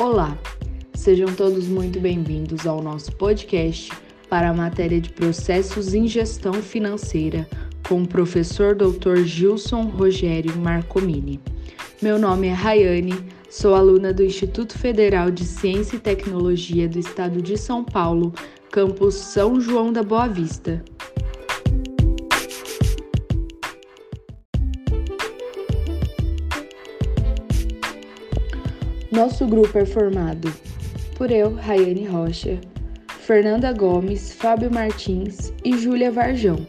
Olá, sejam todos muito bem-vindos ao nosso podcast para a matéria de Processos em Gestão Financeira com o professor Dr. Gilson Rogério Marcomini. Meu nome é Rayane, sou aluna do Instituto Federal de Ciência e Tecnologia do Estado de São Paulo, campus São João da Boa Vista. Nosso grupo é formado por eu, Rayane Rocha, Fernanda Gomes, Fábio Martins e Júlia Varjão.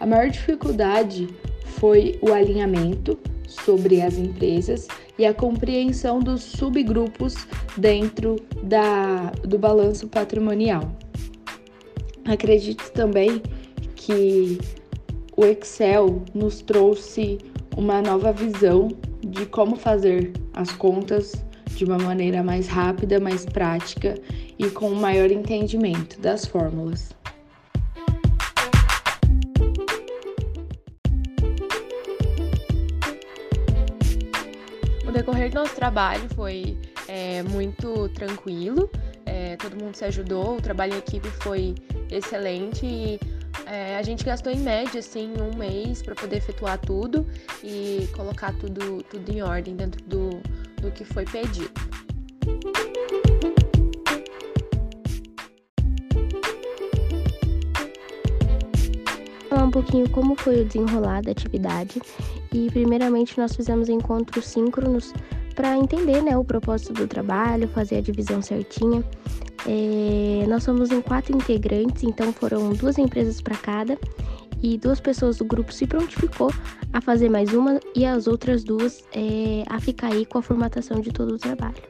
A maior dificuldade foi o alinhamento sobre as empresas e a compreensão dos subgrupos dentro da, do balanço patrimonial. Acredito também que o Excel nos trouxe uma nova visão de como fazer as contas de uma maneira mais rápida, mais prática e com um maior entendimento das fórmulas. O decorrer do nosso trabalho foi é, muito tranquilo, é, todo mundo se ajudou, o trabalho em equipe foi excelente e é, a gente gastou em média assim um mês para poder efetuar tudo e colocar tudo, tudo em ordem dentro do, do que foi pedido. Falar um pouquinho como foi o desenrolar da atividade e primeiramente nós fizemos encontros síncronos para entender né, o propósito do trabalho, fazer a divisão certinha. É, nós somos em quatro integrantes, então foram duas empresas para cada e duas pessoas do grupo se prontificou a fazer mais uma e as outras duas é, a ficar aí com a formatação de todo o trabalho.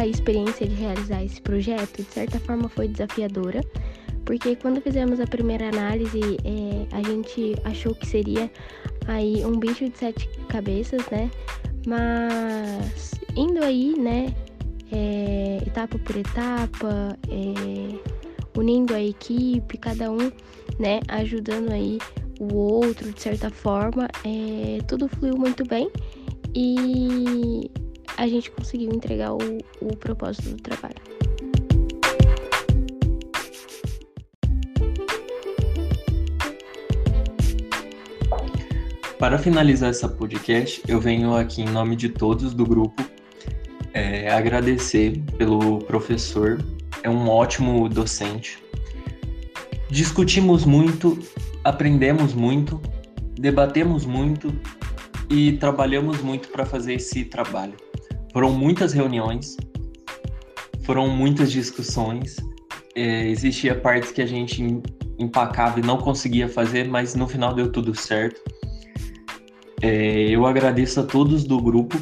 a experiência de realizar esse projeto, de certa forma, foi desafiadora, porque quando fizemos a primeira análise, é, a gente achou que seria aí um bicho de sete cabeças, né? Mas indo aí, né, é, etapa por etapa, é, unindo a equipe, cada um, né, ajudando aí o outro de certa forma, é, tudo fluiu muito bem e a gente conseguiu entregar o, o propósito do trabalho. Para finalizar essa podcast, eu venho aqui em nome de todos do grupo é, agradecer pelo professor, é um ótimo docente. Discutimos muito, aprendemos muito, debatemos muito e trabalhamos muito para fazer esse trabalho. Foram muitas reuniões, foram muitas discussões. É, existia partes que a gente empacava e não conseguia fazer, mas no final deu tudo certo. É, eu agradeço a todos do grupo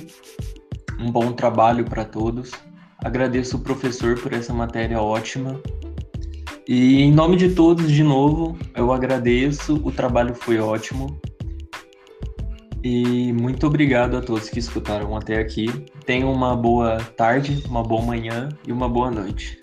um bom trabalho para todos. Agradeço o professor por essa matéria ótima. E em nome de todos, de novo, eu agradeço, o trabalho foi ótimo. E muito obrigado a todos que escutaram até aqui. Tenham uma boa tarde, uma boa manhã e uma boa noite.